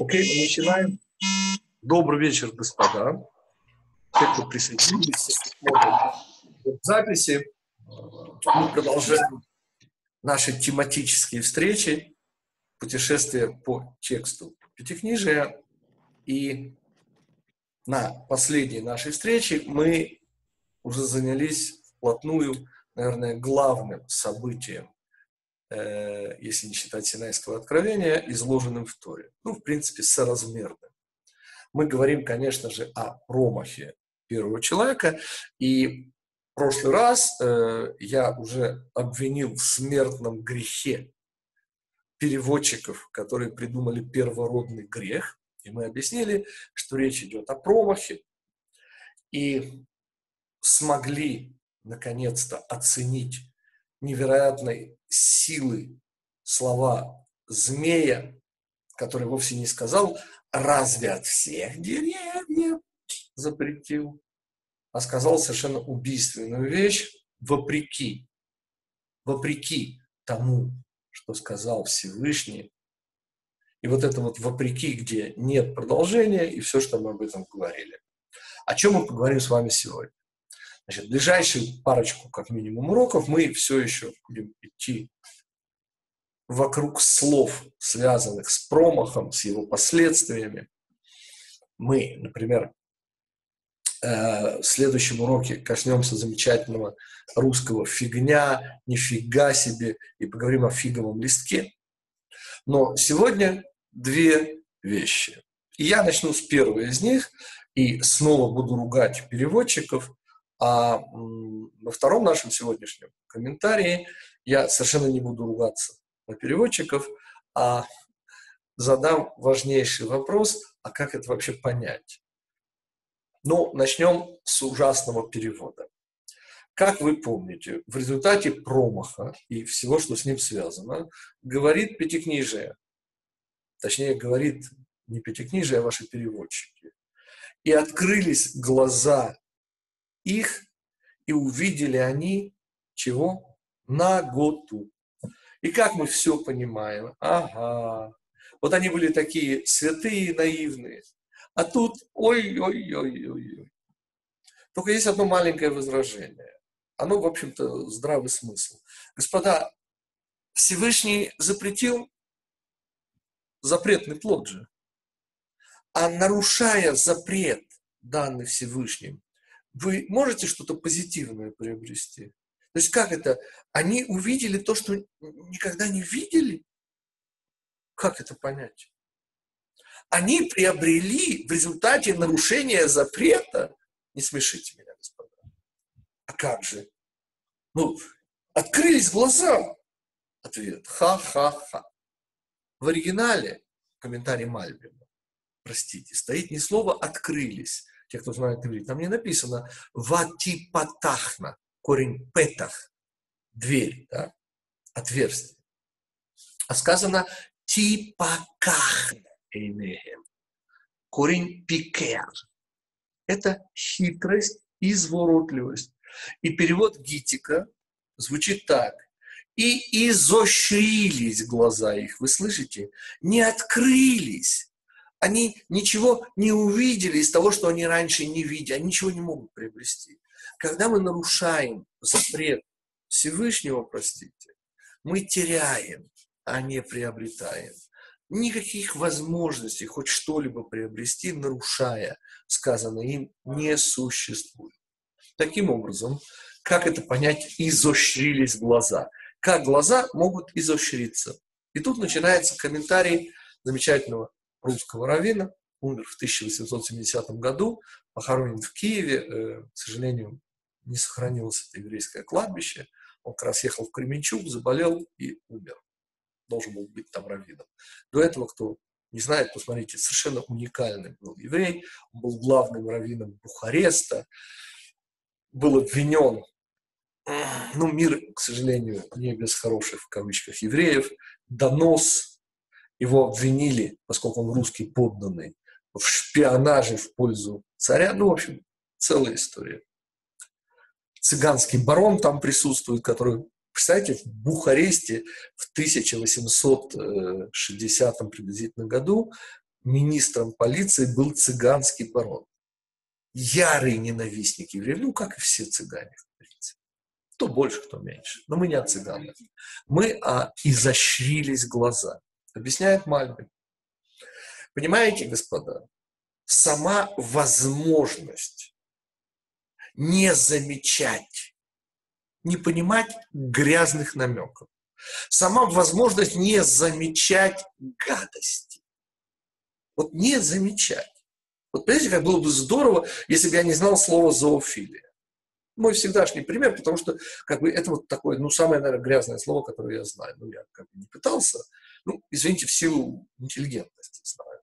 Окей, мы начинаем. Добрый вечер, господа. Те, кто присоединились, смотрят записи. Мы продолжаем наши тематические встречи, путешествия по тексту Пятикнижия. И на последней нашей встрече мы уже занялись вплотную, наверное, главным событием если не считать Синайского откровения, изложенным в Торе. Ну, в принципе, соразмерным. Мы говорим, конечно же, о промахе первого человека, и в прошлый раз э, я уже обвинил в смертном грехе переводчиков, которые придумали первородный грех, и мы объяснили, что речь идет о промахе, и смогли наконец-то оценить невероятной силы слова змея, который вовсе не сказал «разве от всех деревьев запретил», а сказал совершенно убийственную вещь вопреки, вопреки тому, что сказал Всевышний. И вот это вот вопреки, где нет продолжения, и все, что мы об этом говорили. О чем мы поговорим с вами сегодня? Значит, ближайшую парочку, как минимум, уроков мы все еще будем идти вокруг слов, связанных с промахом, с его последствиями. Мы, например, э, в следующем уроке коснемся замечательного русского «фигня», «нифига себе» и поговорим о фиговом листке. Но сегодня две вещи. И я начну с первой из них, и снова буду ругать переводчиков, а во втором нашем сегодняшнем комментарии я совершенно не буду ругаться на переводчиков, а задам важнейший вопрос, а как это вообще понять? Ну, начнем с ужасного перевода. Как вы помните, в результате промаха и всего, что с ним связано, говорит Пятикнижие, точнее, говорит не Пятикнижие, а ваши переводчики, и открылись глаза их, и увидели они чего? Наготу. И как мы все понимаем? Ага. Вот они были такие святые и наивные. А тут ой-ой-ой-ой-ой. Только есть одно маленькое возражение. Оно, в общем-то, здравый смысл. Господа, Всевышний запретил запретный плод же. А нарушая запрет, данный Всевышним, вы можете что-то позитивное приобрести? То есть как это? Они увидели то, что никогда не видели? Как это понять? Они приобрели в результате нарушения запрета. Не смешите меня, господа. А как же? Ну, открылись глаза. Ответ. Ха-ха-ха. В оригинале, комментарий Мальбина, простите, стоит не слово «открылись», те, кто знает иврит, там не написано «ватипатахна», корень «петах», дверь, да, отверстие. А сказано «типакахна эйнехем», корень «пикер». Это хитрость, изворотливость. И перевод Гитика звучит так. И изощрились глаза их, вы слышите? Не открылись, они ничего не увидели из того, что они раньше не видели, они ничего не могут приобрести. Когда мы нарушаем запрет Всевышнего, простите, мы теряем, а не приобретаем. Никаких возможностей хоть что-либо приобрести, нарушая сказанное им, не существует. Таким образом, как это понять, изощрились глаза? Как глаза могут изощриться? И тут начинается комментарий замечательного русского равина, умер в 1870 году, похоронен в Киеве, э, к сожалению, не сохранилось это еврейское кладбище. Он как раз ехал в Кременчуг, заболел и умер. Должен был быть там раввином. До этого, кто не знает, посмотрите, совершенно уникальный был еврей. Он был главным раввином Бухареста. Был обвинен ну, мир, к сожалению, не без хороших, в кавычках, евреев, донос его обвинили, поскольку он русский подданный, в шпионаже в пользу царя. Ну, в общем, целая история. Цыганский барон там присутствует, который Представляете, в Бухаресте в 1860 приблизительно году министром полиции был цыганский барон. Ярый ненавистник евреев, ну, как и все цыгане, в принципе. Кто больше, кто меньше. Но мы не от цыган. Мы а, изощрились глаза. Объясняет Мальбин. Понимаете, господа, сама возможность не замечать, не понимать грязных намеков, сама возможность не замечать гадости. Вот не замечать. Вот понимаете, как было бы здорово, если бы я не знал слова зоофилия. Мой всегдашний пример, потому что как бы, это вот такое, ну, самое, наверное, грязное слово, которое я знаю. Ну, я как бы не пытался, ну, извините, в силу интеллигентности знаю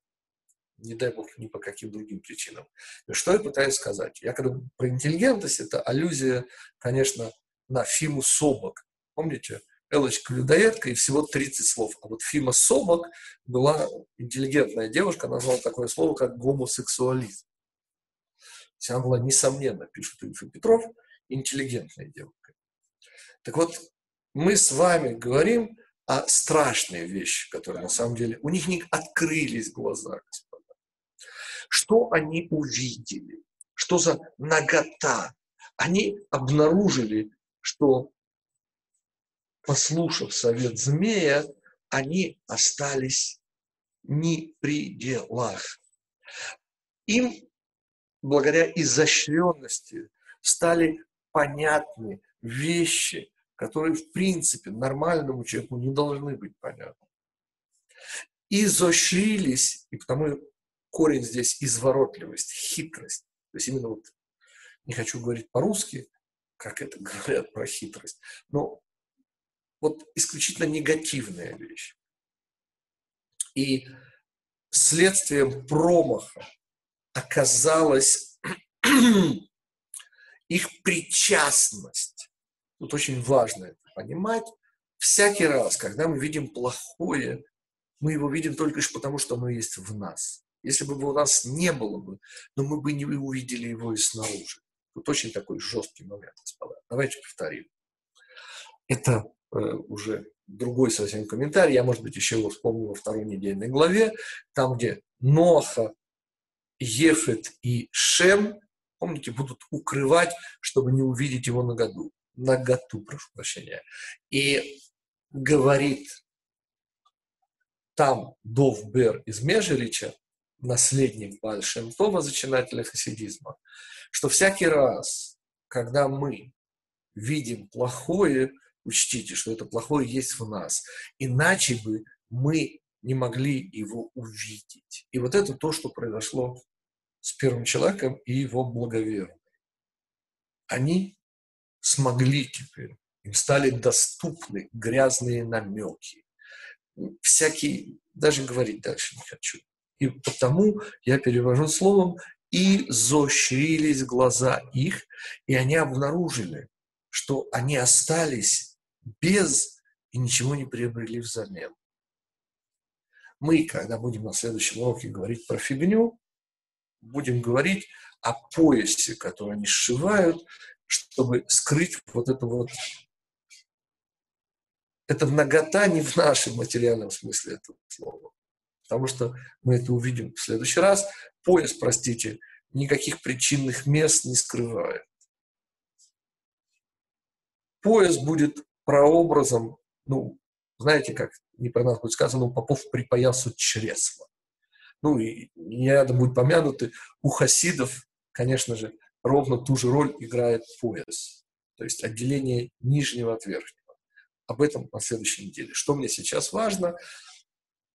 не дай бог, ни по каким другим причинам. Что я пытаюсь сказать? Я когда про интеллигентность, это аллюзия, конечно, на Фиму Собок. Помните? Элочка людоедка и всего 30 слов. А вот Фима Собок была интеллигентная девушка, назвала такое слово, как гомосексуализм. Она была, несомненно, пишет Ильфа Петров, интеллигентной девушкой. Так вот, мы с вами говорим о страшной вещи, которые на самом деле, у них не открылись глаза, что они увидели? Что за нагота? Они обнаружили, что, послушав совет змея, они остались не при делах. Им, благодаря изощренности, стали понятны вещи, которые, в принципе, нормальному человеку не должны быть понятны. Изощрились, и потому корень здесь изворотливость, хитрость. То есть именно вот, не хочу говорить по-русски, как это говорят про хитрость, но вот исключительно негативная вещь. И следствием промаха оказалась их причастность. Тут очень важно это понимать. Всякий раз, когда мы видим плохое, мы его видим только лишь потому, что оно есть в нас. Если бы у нас не было бы, но мы бы не увидели его и снаружи. Тут очень такой жесткий момент, господа. Давайте повторим. Это э, уже другой совсем комментарий. Я, может быть, еще его вспомню во второй недельной главе, там, где Ноха, Ефет и Шем, помните, будут укрывать, чтобы не увидеть его наготу. Наготу, прошу прощения. И говорит там Дов Бер из Межерича, наследник Бальшемтова, зачинателя хасидизма, что всякий раз, когда мы видим плохое, учтите, что это плохое есть в нас, иначе бы мы не могли его увидеть. И вот это то, что произошло с первым человеком и его благоверным. Они смогли теперь, им стали доступны грязные намеки. Всякие, даже говорить дальше не хочу. И потому я перевожу словом «и зощрились глаза их», и они обнаружили, что они остались без и ничего не приобрели взамен. Мы, когда будем на следующем уроке говорить про фигню, будем говорить о поясе, который они сшивают, чтобы скрыть вот это вот это нагота не в нашем материальном смысле этого слова потому что мы это увидим в следующий раз. Пояс, простите, никаких причинных мест не скрывает. Пояс будет прообразом, ну, знаете, как не про нас будет сказано, попов припоясут чресла. Ну, и не надо будет помянуты, у хасидов, конечно же, ровно ту же роль играет пояс, то есть отделение нижнего от верхнего. Об этом на следующей неделе. Что мне сейчас важно –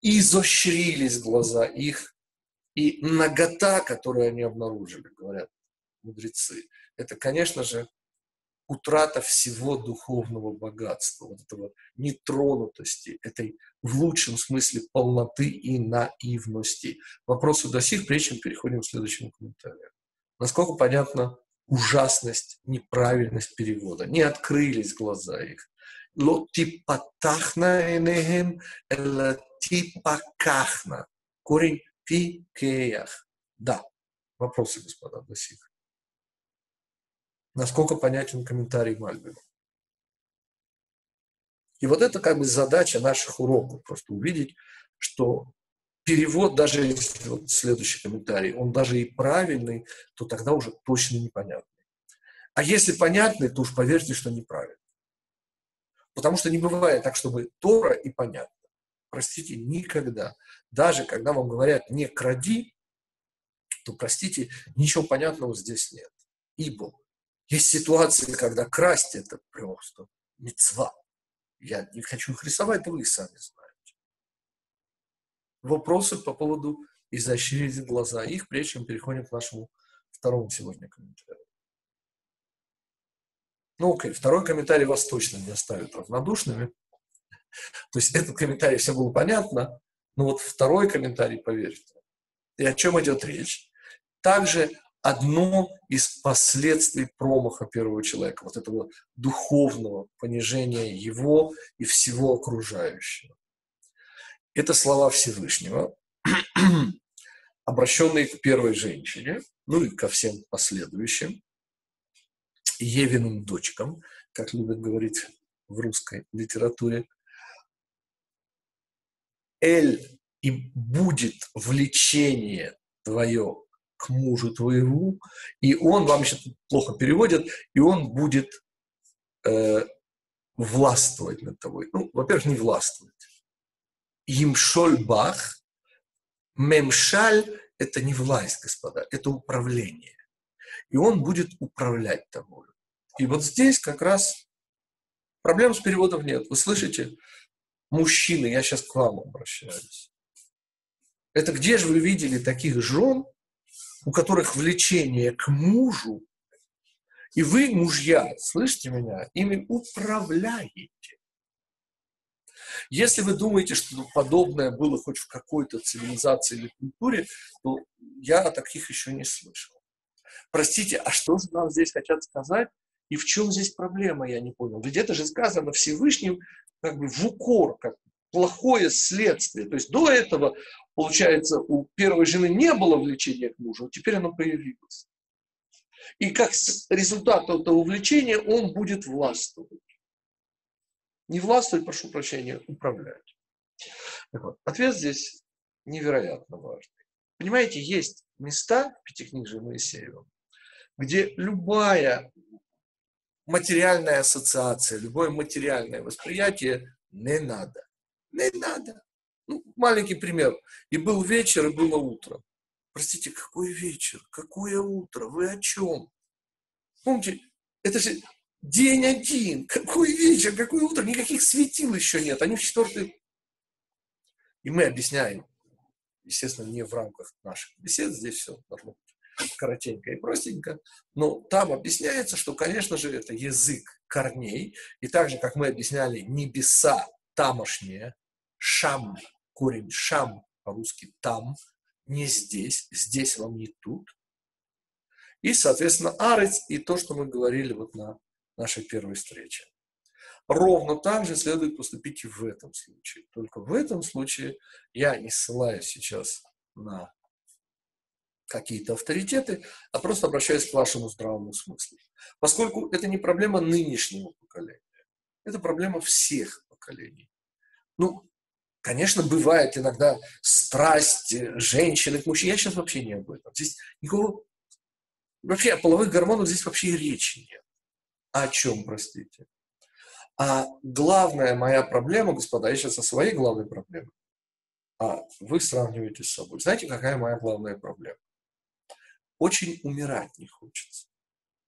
изощрились глаза их, и нагота, которую они обнаружили, говорят мудрецы, это, конечно же, утрата всего духовного богатства, вот этого нетронутости, этой в лучшем смысле полноты и наивности. Вопросы до сих, прежде чем переходим к следующему комментарию. Насколько понятна ужасность, неправильность перевода? Не открылись глаза их. Ло типатахна энегем. Корень пикеях. Да. Вопросы, господа, до сих. Насколько понятен комментарий Мальбина? И вот это как бы задача наших уроков, просто увидеть, что перевод, даже если вот следующий комментарий, он даже и правильный, то тогда уже точно непонятный. А если понятный, то уж поверьте, что неправильный. Потому что не бывает так, чтобы Тора и понятно. Простите, никогда. Даже когда вам говорят «не кради», то, простите, ничего понятного здесь нет. Ибо есть ситуации, когда красть – это просто мецва. Я не хочу их рисовать, вы сами знаете. Вопросы по поводу изощрить глаза. Их прежде чем переходим к нашему второму сегодня комментарию. Ну, окей, второй комментарий вас точно не оставит равнодушными. То есть этот комментарий все было понятно, но вот второй комментарий, поверьте. И о чем идет речь? Также одно из последствий промаха первого человека, вот этого духовного понижения его и всего окружающего. Это слова Всевышнего, обращенные к первой женщине, ну и ко всем последующим, Евиным дочкам, как любят говорить в русской литературе. Эль и будет влечение твое к мужу твоему, и он, вам еще плохо переводят, и он будет э, властвовать над тобой. Ну, во-первых, не властвовать. Имшоль бах, мемшаль – это не власть, господа, это управление. И он будет управлять тобой. И вот здесь как раз проблем с переводом нет. Вы слышите? Мужчины, я сейчас к вам обращаюсь. Это где же вы видели таких жен, у которых влечение к мужу, и вы, мужья, слышите меня, ими управляете. Если вы думаете, что подобное было хоть в какой-то цивилизации или культуре, то я о таких еще не слышал. Простите, а что же нам здесь хотят сказать? И в чем здесь проблема, я не понял. Ведь это же сказано Всевышним как бы в укор, как плохое следствие. То есть до этого Получается, у первой жены не было влечения к мужу, а теперь оно появилось. И как результат этого влечения он будет властвовать. Не властвовать, прошу прощения, управлять. Вот, ответ здесь невероятно важный. Понимаете, есть места в Пятикнижии Моисеева, где любая материальная ассоциация, любое материальное восприятие не надо. Не надо. Ну, маленький пример. И был вечер, и было утро. Простите, какой вечер? Какое утро? Вы о чем? Помните, это же день один. Какой вечер? Какое утро? Никаких светил еще нет. Они в четвертый. И мы объясняем. Естественно, не в рамках наших бесед. Здесь все должно коротенько и простенько. Но там объясняется, что, конечно же, это язык корней. И так же, как мы объясняли, небеса тамошние, шам, корень шам по-русски там, не здесь, здесь вам не тут. И, соответственно, арец и то, что мы говорили вот на нашей первой встрече. Ровно так же следует поступить и в этом случае. Только в этом случае я не ссылаюсь сейчас на какие-то авторитеты, а просто обращаюсь к вашему здравому смыслу. Поскольку это не проблема нынешнего поколения, это проблема всех поколений. Ну, Конечно, бывает иногда страсть женщины к мужчине. Я сейчас вообще не об этом. Здесь никакого... Вообще о половых гормонах здесь вообще и речи нет. О чем, простите? А главная моя проблема, господа, я сейчас о своей главной проблеме, а вы сравниваете с собой. Знаете, какая моя главная проблема? Очень умирать не хочется.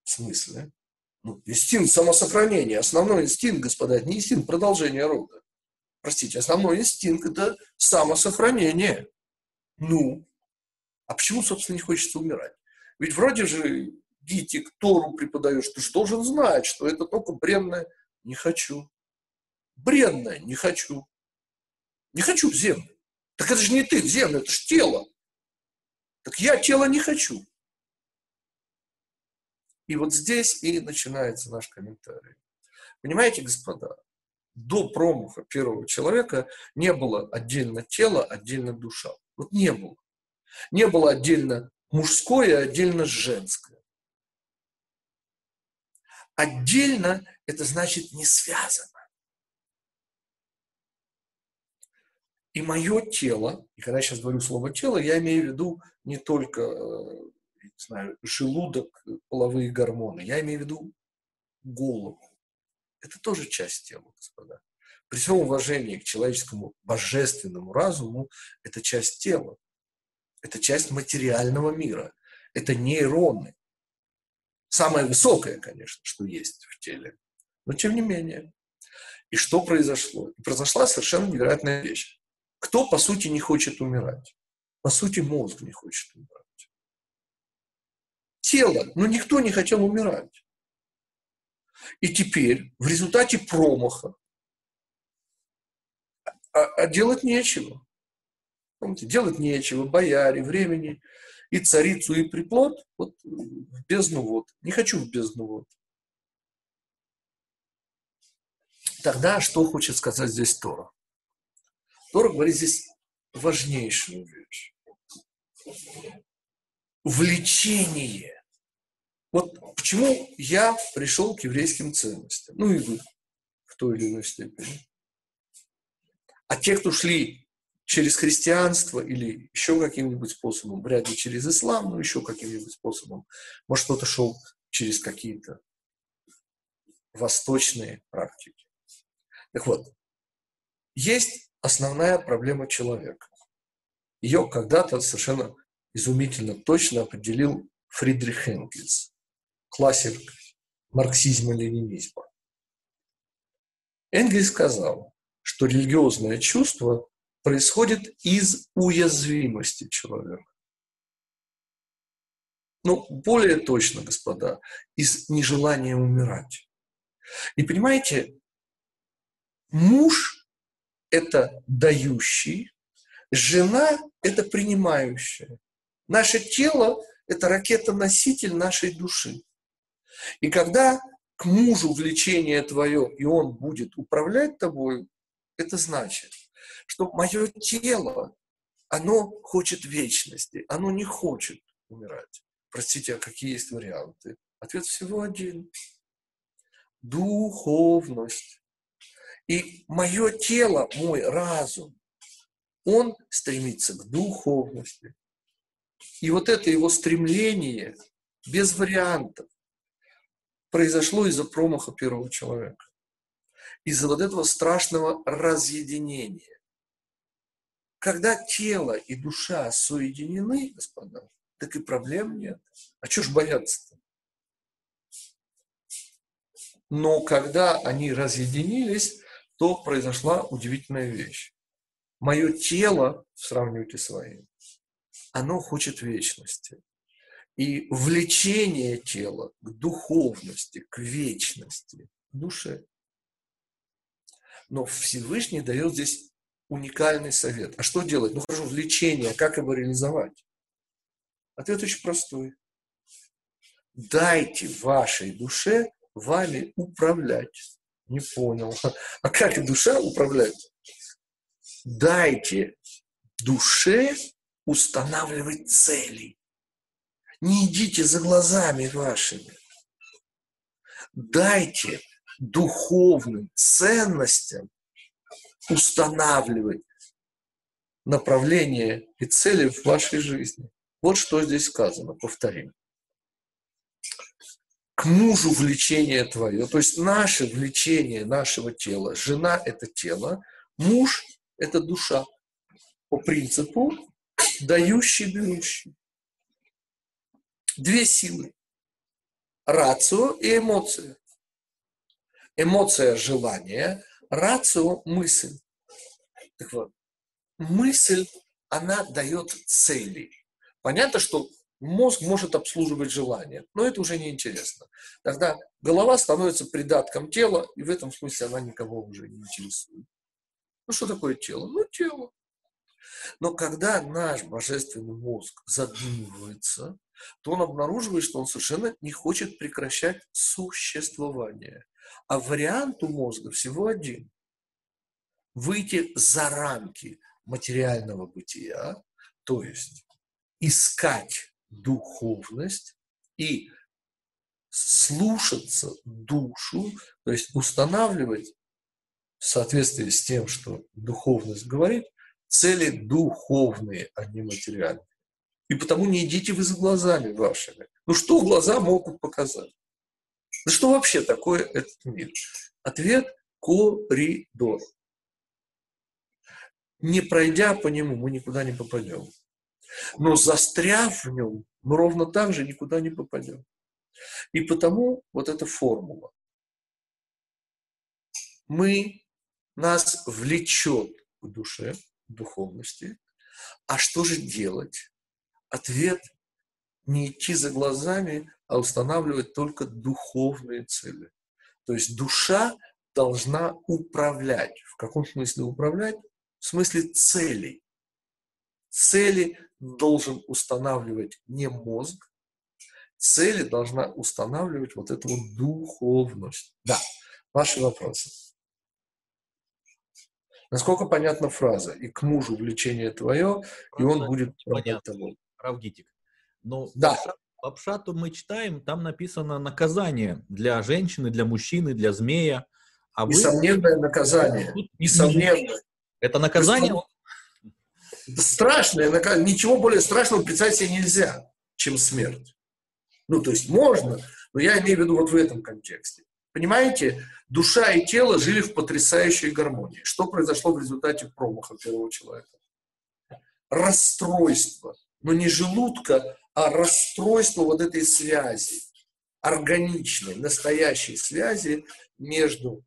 В смысле? Ну, инстинкт самосохранения. Основной инстинкт, господа, это не инстинкт продолжения рода простите, основной инстинкт – это самосохранение. Ну, а почему, собственно, не хочется умирать? Ведь вроде же Гитик Тору преподаешь, ты же должен знать, что это только бренное «не хочу». Бренное «не хочу». Не хочу в землю. Так это же не ты в землю, это же тело. Так я тело не хочу. И вот здесь и начинается наш комментарий. Понимаете, господа, до промаха первого человека не было отдельно тело, отдельно душа. Вот не было. Не было отдельно мужское, отдельно женское. Отдельно – это значит не связано. И мое тело, и когда я сейчас говорю слово тело, я имею в виду не только, э, не знаю, желудок, половые гормоны, я имею в виду голову. Это тоже часть тела, господа. При всем уважении к человеческому божественному разуму, это часть тела. Это часть материального мира. Это нейроны. Самое высокое, конечно, что есть в теле. Но тем не менее. И что произошло? И произошла совершенно невероятная вещь. Кто, по сути, не хочет умирать? По сути, мозг не хочет умирать. Тело, но никто не хотел умирать. И теперь, в результате промаха, а, а делать нечего. Помните, делать нечего, бояре, времени, и царицу, и приплод, вот в бездну вот. Не хочу в бездну вот. Тогда что хочет сказать здесь Тора? Тора говорит здесь важнейшую вещь. Влечение. Вот почему я пришел к еврейским ценностям. Ну и вы в той или иной степени. А те, кто шли через христианство или еще каким-нибудь способом, вряд ли через ислам, но еще каким-нибудь способом, может, кто-то шел через какие-то восточные практики. Так вот, есть основная проблема человека. Ее когда-то совершенно изумительно точно определил Фридрих Энгельс, классик марксизма-ленинизма. Энгельс сказал, что религиозное чувство происходит из уязвимости человека. Ну, более точно, господа, из нежелания умирать. И понимаете, муж это дающий, жена – это принимающая. Наше тело – это ракета-носитель нашей души. И когда к мужу влечение твое, и он будет управлять тобой, это значит, что мое тело, оно хочет вечности, оно не хочет умирать. Простите, а какие есть варианты? Ответ всего один. Духовность. И мое тело, мой разум, он стремится к духовности. И вот это его стремление, без вариантов, произошло из-за промаха первого человека. Из-за вот этого страшного разъединения. Когда тело и душа соединены, господа, так и проблем нет. А что ж бояться-то? Но когда они разъединились, то произошла удивительная вещь. Мое тело, сравнивайте своим, оно хочет вечности. И влечение тела к духовности, к вечности, к душе. Но Всевышний дает здесь уникальный совет. А что делать? Ну хорошо, влечение, как его реализовать? Ответ очень простой. Дайте вашей душе вами управлять. Не понял. А как душа управляет? Дайте душе устанавливать цели. Не идите за глазами вашими. Дайте духовным ценностям устанавливать направление и цели в вашей жизни. Вот что здесь сказано, повторим к мужу влечение твое, то есть наше влечение нашего тела. Жена – это тело, муж – это душа. По принципу дающий, берущий. Две силы. Рацио и эмоция. Эмоция – желание, рацио – мысль. Так вот, мысль, она дает цели. Понятно, что мозг может обслуживать желание, но это уже не интересно. Тогда голова становится придатком тела, и в этом смысле она никого уже не интересует. Ну что такое тело? Ну тело. Но когда наш божественный мозг задумывается, то он обнаруживает, что он совершенно не хочет прекращать существование. А вариант у мозга всего один. Выйти за рамки материального бытия, то есть искать духовность и слушаться душу, то есть устанавливать в соответствии с тем, что духовность говорит, Цели духовные, а не материальные. И потому не идите вы за глазами вашими. Ну что глаза могут показать? Да что вообще такое этот мир? Ответ – коридор. Не пройдя по нему, мы никуда не попадем. Но застряв в нем, мы ровно так же никуда не попадем. И потому вот эта формула. Мы, нас влечет к душе, к духовности. А что же делать? Ответ – не идти за глазами, а устанавливать только духовные цели. То есть душа должна управлять. В каком смысле управлять? В смысле целей. Цели должен устанавливать не мозг, цели должна устанавливать вот эту вот духовность. Да, ваши вопросы. Насколько понятна фраза? И к мужу влечение твое, и он будет понятно. Правдитик. Но да. по пшату мы читаем, там написано наказание для женщины, для мужчины, для змея. А вы... Несомненное наказание. Несомненное. Это наказание? Это страшное наказание. Ничего более страшного представить себе нельзя, чем смерть. Ну, то есть можно, но я имею в виду вот в этом контексте. Понимаете, душа и тело жили в потрясающей гармонии. Что произошло в результате промаха первого человека? Расстройство, но не желудка, а расстройство вот этой связи, органичной, настоящей связи между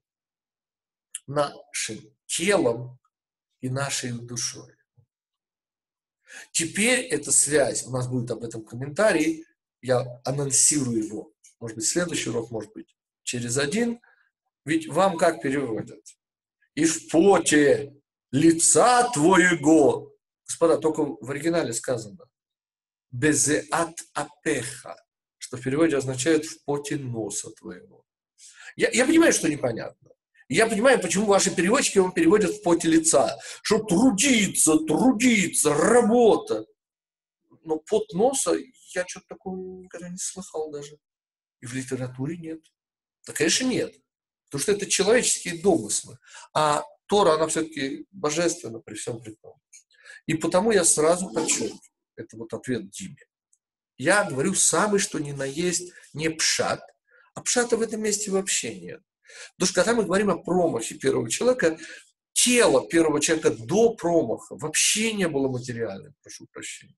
нашим телом и нашей душой. Теперь эта связь, у нас будет об этом комментарий, я анонсирую его, может быть, следующий урок, может быть, через один. Ведь вам как переводят? И в поте лица твоего. Господа, только в оригинале сказано. Безеат апеха, что в переводе означает в поте носа твоего. Я, я понимаю, что непонятно. Я понимаю, почему ваши переводчики вам переводят в поте лица. Что трудиться, трудиться, работа. Но пот носа я что-то такого никогда не слыхал даже. И в литературе нет. Да, конечно, нет. Потому что это человеческие домыслы. А Тора, она все-таки божественна при всем при том. И потому я сразу подчеркиваю, это вот ответ Диме. Я говорю самый, что ни на есть, не пшат, а пшата в этом месте вообще нет. Потому что когда мы говорим о промахе первого человека, тело первого человека до промаха вообще не было материальным, прошу прощения.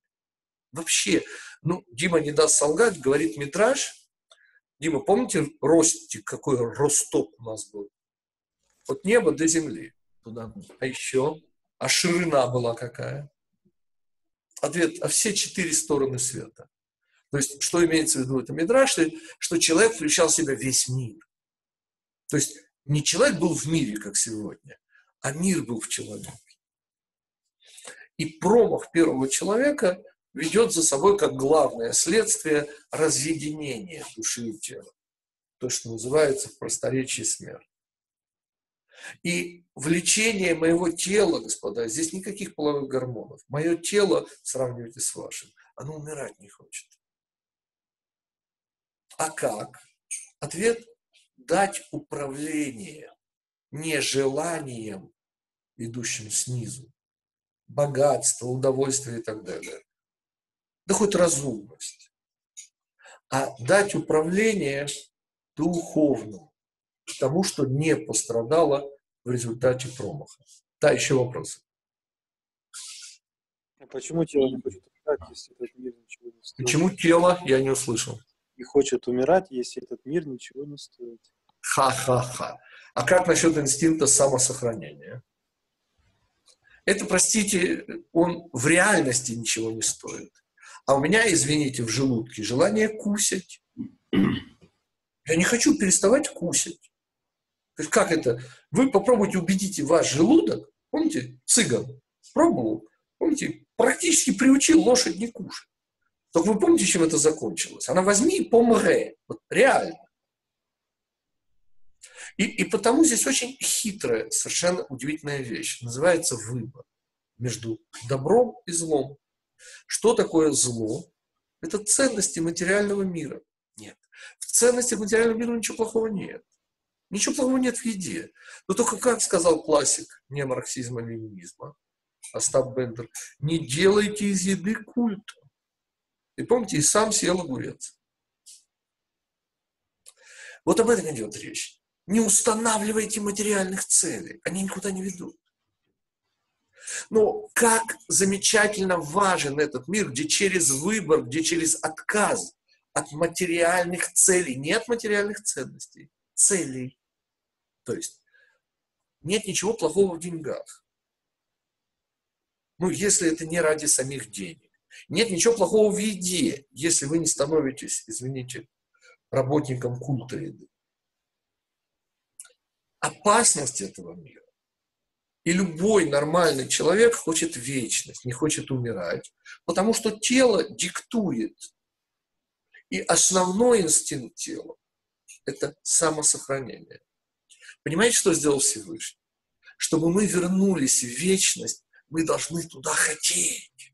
Вообще. Ну, Дима не даст солгать, говорит метраж. Дима, помните ростик, какой ростоп у нас был? От неба до земли. Туда. А еще? А ширина была какая? Ответ, а все четыре стороны света. То есть, что имеется в виду это Мидраш, что человек включал в себя весь мир. То есть, не человек был в мире, как сегодня, а мир был в человеке. И промах первого человека ведет за собой как главное следствие разъединение души и тела. То, что называется в просторечии смерть. И влечение моего тела, господа, здесь никаких половых гормонов. Мое тело, сравнивайте с вашим, оно умирать не хочет. А как? Ответ – дать управление не желанием, идущим снизу, богатство, удовольствие и так далее, да хоть разумность, а дать управление духовному, тому, что не пострадало в результате промаха. Да, еще вопросы. А почему тело не хочет умирать, если этот мир ничего не стоит? Почему тело? Я не услышал. Не хочет умирать, если этот мир ничего не стоит. Ха-ха-ха. А как насчет инстинкта самосохранения? Это, простите, он в реальности ничего не стоит. А у меня, извините, в желудке желание кусать. Я не хочу переставать кусать. То есть как это? Вы попробуйте убедите ваш желудок, помните, цыган пробовал, помните, практически приучил лошадь не кушать. Только вы помните, чем это закончилось? Она возьми и помре. Вот реально. И, и потому здесь очень хитрая, совершенно удивительная вещь. Называется выбор между добром и злом. Что такое зло? Это ценности материального мира. Нет. В ценности материального мира ничего плохого нет. Ничего плохого нет в еде. Но только, как сказал классик не марксизма, ленинизма, Остап Бендер, не делайте из еды культ. И помните, и сам съел огурец. Вот об этом идет речь. Не устанавливайте материальных целей, они никуда не ведут. Но как замечательно важен этот мир, где через выбор, где через отказ от материальных целей, не от материальных ценностей, целей. То есть нет ничего плохого в деньгах. Ну, если это не ради самих денег. Нет ничего плохого в еде, если вы не становитесь, извините, работником культа еды. Опасность этого мира. И любой нормальный человек хочет вечность, не хочет умирать, потому что тело диктует. И основной инстинкт тела – это самосохранение. Понимаете, что сделал Всевышний? Чтобы мы вернулись в вечность, мы должны туда хотеть.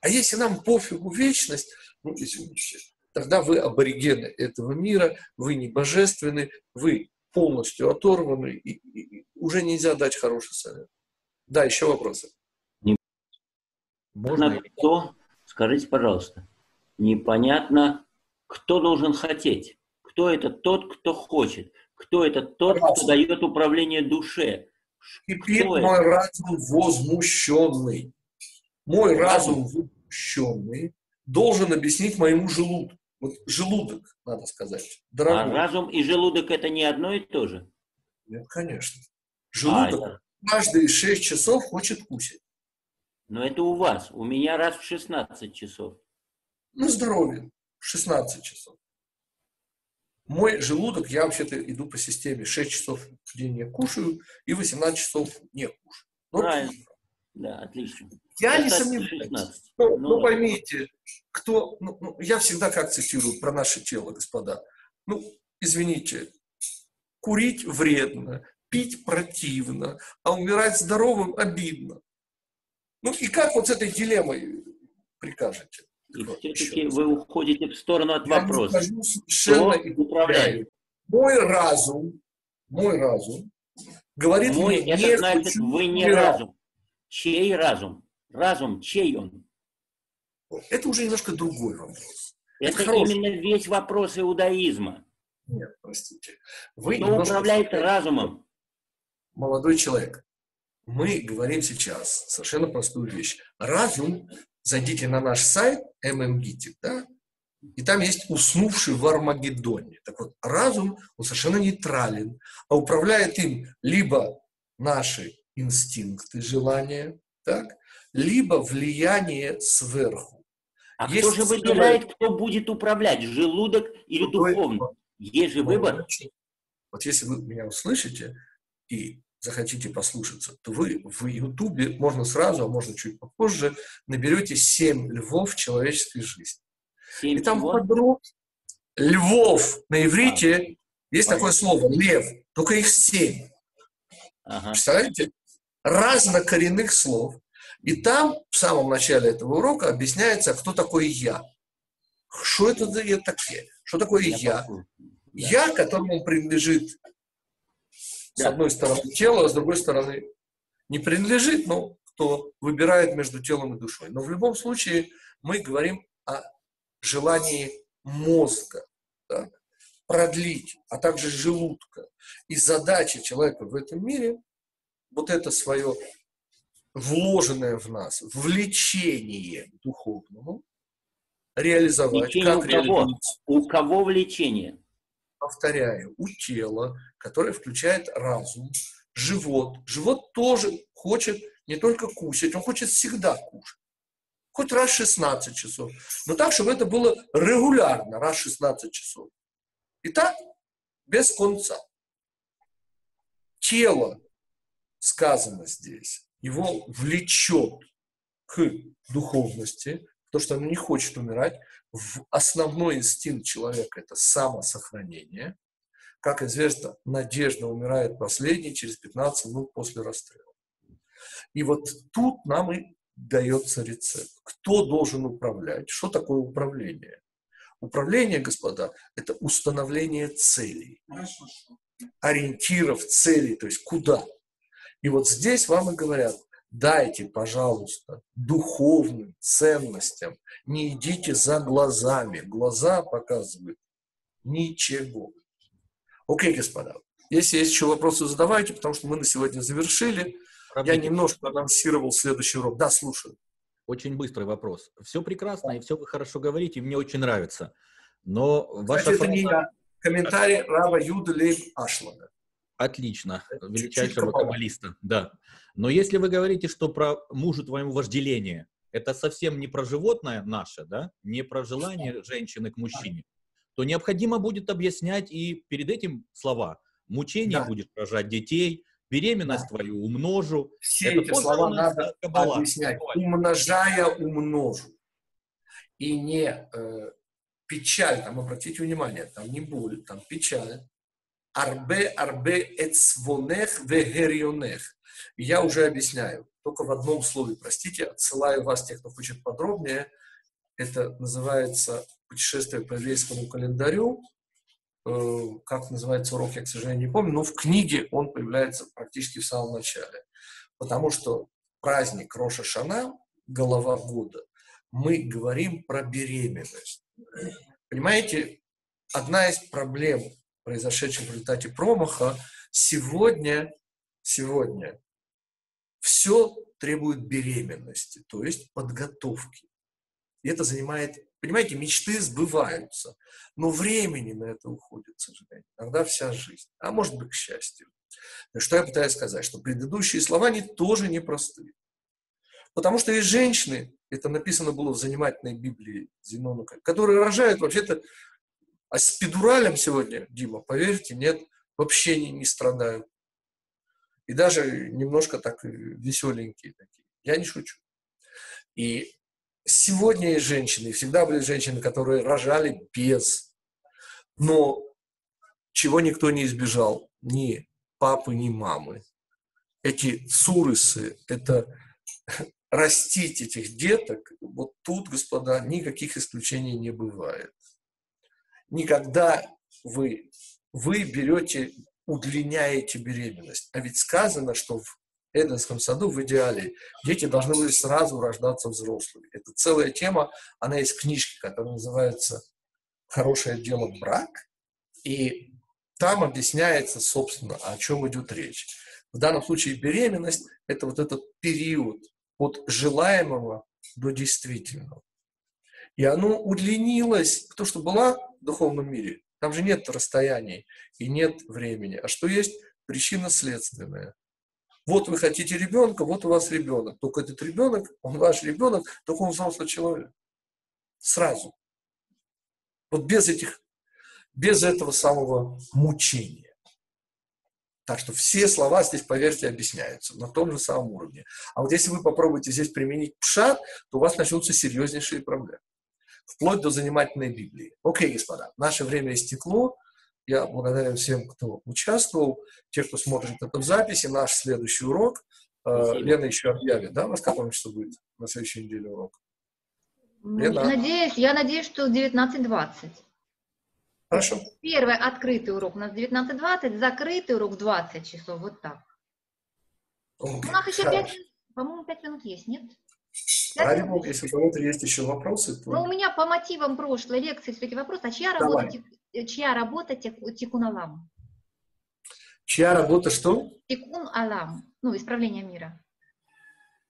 А если нам пофигу вечность, ну, извините, тогда вы аборигены этого мира, вы не божественны, вы полностью оторваны, и, и, и уже нельзя дать хороший совет. Да, еще вопросы. Можно кто, скажите, пожалуйста, непонятно, кто должен хотеть? Кто это тот, кто хочет? Кто это тот, Разум. кто дает управление душе? Теперь кто мой это? разум возмущенный, мой разум возмущенный должен объяснить моему желудку. Вот желудок, надо сказать. Дорогой. А разум и желудок это не одно и то же? Нет, конечно. Желудок а, каждые 6 часов хочет кусить. Но это у вас. У меня раз в 16 часов. На здоровье. 16 часов. Мой желудок, я вообще-то иду по системе 6 часов в день я кушаю и 18 часов не кушаю. Ну, Правильно. Да, отлично. Я не сомневаюсь. Ну, ну, ну поймите, кто... Ну, ну, я всегда как цитирую про наше тело, господа. Ну, извините, курить вредно, пить противно, а умирать здоровым обидно. Ну и как вот с этой дилеммой прикажете? И все-таки вы уходите в сторону от Я вопроса. совершенно Кто управляет? Мой разум, мой разум говорит мой, мне, это не значит, вы не разум. Чей разум? Разум, чей он? Это уже немножко другой вопрос. Это, это именно весь вопрос иудаизма. Нет, простите. Вы Кто управляет разумом? Молодой человек, мы говорим сейчас совершенно простую вещь. Разум зайдите на наш сайт MMGITIC, да, и там есть уснувший в Армагеддоне. Так вот, разум, он совершенно нейтрален, а управляет им либо наши инстинкты, желания, так, либо влияние сверху. А есть кто же выбирает, кто будет управлять, желудок или духовно? Есть же выбор. Вот если вы меня услышите и захотите послушаться, то вы в Ютубе, можно сразу, а можно чуть попозже, наберете семь львов человеческой жизни. 7 и там подробно львов на иврите а, есть понятно. такое слово лев, только их семь. Ага. Представляете? Разнокоренных слов. И там в самом начале этого урока объясняется, кто такой я. Что это за я такие? Что такое я? Я, я которому принадлежит с одной стороны тело, а с другой стороны не принадлежит, но кто выбирает между телом и душой. Но в любом случае мы говорим о желании мозга да, продлить, а также желудка. И задача человека в этом мире вот это свое вложенное в нас влечение духовному реализовать. Влечение как у кого? У кого влечение? Повторяю, у тела, которое включает разум, живот. Живот тоже хочет не только кушать, он хочет всегда кушать. Хоть раз 16 часов. Но так, чтобы это было регулярно, раз 16 часов. И так, без конца. Тело, сказано здесь, его влечет к духовности, то, что оно не хочет умирать, основной инстинкт человека – это самосохранение. Как известно, надежда умирает последней через 15 минут после расстрела. И вот тут нам и дается рецепт. Кто должен управлять? Что такое управление? Управление, господа, это установление целей, ориентиров, целей, то есть куда. И вот здесь вам и говорят, дайте, пожалуйста, духовным ценностям. Не идите за глазами. Глаза показывают ничего. Окей, господа. Если есть еще вопросы, задавайте, потому что мы на сегодня завершили. Я немножко анонсировал следующий урок. Да, слушаю. Очень быстрый вопрос. Все прекрасно, и все вы хорошо говорите, и мне очень нравится. Но ваша Кстати, фраза... это не я. Комментарий Рава Юда Лейб Ашлана. Отлично. Величайшего каббалиста, да. Но если вы говорите, что про мужу твоему вожделение, это совсем не про животное наше, да, не про желание женщины к мужчине, то необходимо будет объяснять и перед этим слова. Мучение да. будет рожать детей, беременность да. твою умножу. Все это эти слова надо кабала. объяснять. Умножая умножу. И не э, печаль, там обратите внимание, там не боль, там печаль. Арбе, арбе, эцвонех, вегерионех. Я уже объясняю, только в одном слове, простите, отсылаю вас, тех, кто хочет подробнее. Это называется путешествие по еврейскому календарю. Э, как называется урок, я, к сожалению, не помню, но в книге он появляется практически в самом начале. Потому что праздник Роша Шана, голова года, мы говорим про беременность. Понимаете, одна из проблем, произошедших в результате промаха, сегодня, сегодня все требует беременности, то есть подготовки. И это занимает, понимаете, мечты сбываются, но времени на это уходит, к сожалению. Иногда вся жизнь, а может быть, к счастью. Что я пытаюсь сказать? Что предыдущие слова, они тоже непростые. Потому что есть женщины, это написано было в занимательной Библии Зенона, которые рожают вообще-то, а с педуралем сегодня, Дима, поверьте, нет, вообще не, не страдают. И даже немножко так веселенькие такие. Я не шучу. И сегодня есть женщины, всегда были женщины, которые рожали без. Но чего никто не избежал, ни папы, ни мамы. Эти сурысы, это растить этих деток, вот тут, господа, никаких исключений не бывает. Никогда вы, вы берете, удлиняете беременность. А ведь сказано, что в Эденском саду в идеале дети должны были сразу рождаться взрослыми. Это целая тема, она есть в книжке, которая называется «Хорошее дело брак», и там объясняется, собственно, о чем идет речь. В данном случае беременность – это вот этот период от желаемого до действительного. И оно удлинилось, то, что была духовном мире. Там же нет расстояний и нет времени. А что есть? Причина следственная. Вот вы хотите ребенка, вот у вас ребенок. Только этот ребенок, он ваш ребенок, только он взрослый человек. Сразу. Вот без этих, без этого самого мучения. Так что все слова здесь, поверьте, объясняются на том же самом уровне. А вот если вы попробуете здесь применить пшат, то у вас начнутся серьезнейшие проблемы. Вплоть до занимательной Библии. Окей, господа, наше время истекло. Я благодарен всем, кто участвовал, те, кто смотрит это в записи. Наш следующий урок. Э, Лена еще объявит, да, у нас каком часу будет на следующей неделе урок? Лена? Надеюсь, я надеюсь, что 19.20. Хорошо. Первый открытый урок у нас 19.20, закрытый урок в 20 часов, вот так. У нас еще 5 по-моему, 5 минут есть, нет? Ради бога, если у кого-то есть еще вопросы, то... Ну, у меня по мотивам прошлой лекции все-таки вопрос, а чья Давай. работа, чья работа Тикун Алам? Чья работа что? Тикун Алам, ну, исправление мира.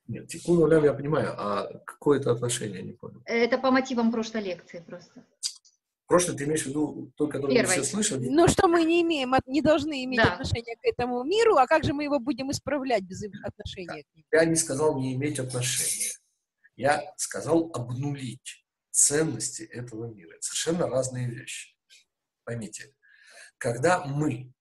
Нет, Тикун Алам я понимаю, а какое это отношение, не понял. Это по мотивам прошлой лекции просто. Прошлый ты имеешь в виду то, которое Первый. мы все слышали? Ну, что мы не имеем, не должны иметь да. отношения к этому миру, а как же мы его будем исправлять без отношения к нему? Я не сказал не иметь отношения. Я сказал обнулить ценности этого мира. Это совершенно разные вещи. Поймите, когда мы,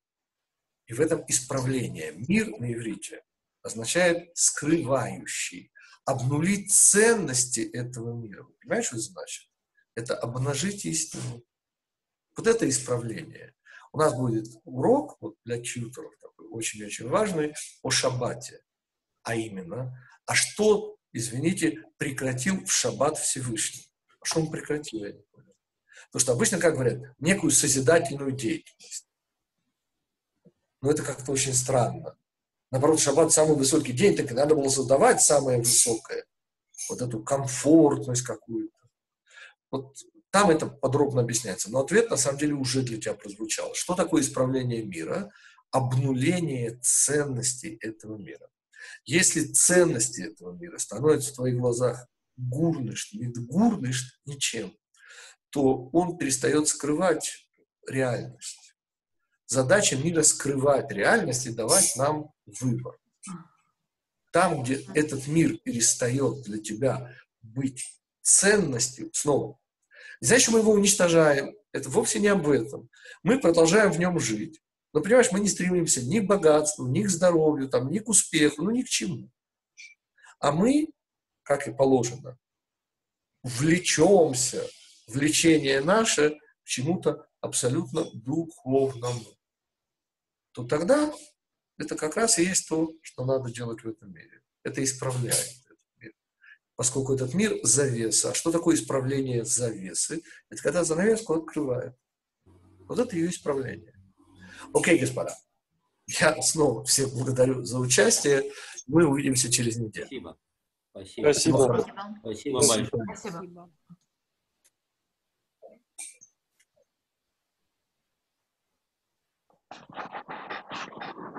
и в этом исправление, мир на иврите означает скрывающий, обнулить ценности этого мира. Вы понимаете, что это значит? Это обнажить истину. Вот это исправление. У нас будет урок вот для тьютеров, такой очень-очень важный, о шаббате. А именно, а что извините, прекратил в шаббат Всевышний. А что он прекратил, я не понял. Потому что обычно, как говорят, некую созидательную деятельность. Но это как-то очень странно. Наоборот, шаббат самый высокий день, так и надо было создавать самое высокое. Вот эту комфортность какую-то. Вот там это подробно объясняется. Но ответ на самом деле уже для тебя прозвучал. Что такое исправление мира? Обнуление ценностей этого мира. Если ценности этого мира становятся в твоих глазах гурнышт, вид гурнышт ничем, то он перестает скрывать реальность. Задача мира скрывать реальность и давать нам выбор. Там, где этот мир перестает для тебя быть ценностью, снова, не значит, мы его уничтожаем, это вовсе не об этом. Мы продолжаем в нем жить. Но, понимаешь, мы не стремимся ни к богатству, ни к здоровью, там, ни к успеху, ну ни к чему. А мы, как и положено, влечемся, влечение наше к чему-то абсолютно духовному. То тогда это как раз и есть то, что надо делать в этом мире. Это исправляет этот мир. Поскольку этот мир – завеса. А что такое исправление завесы? Это когда занавеску открывают. Вот это ее исправление. Окей, господа. Я снова всех благодарю за участие. Мы увидимся через неделю. Спасибо. Спасибо. Спасибо, Спасибо большое. Спасибо. Спасибо.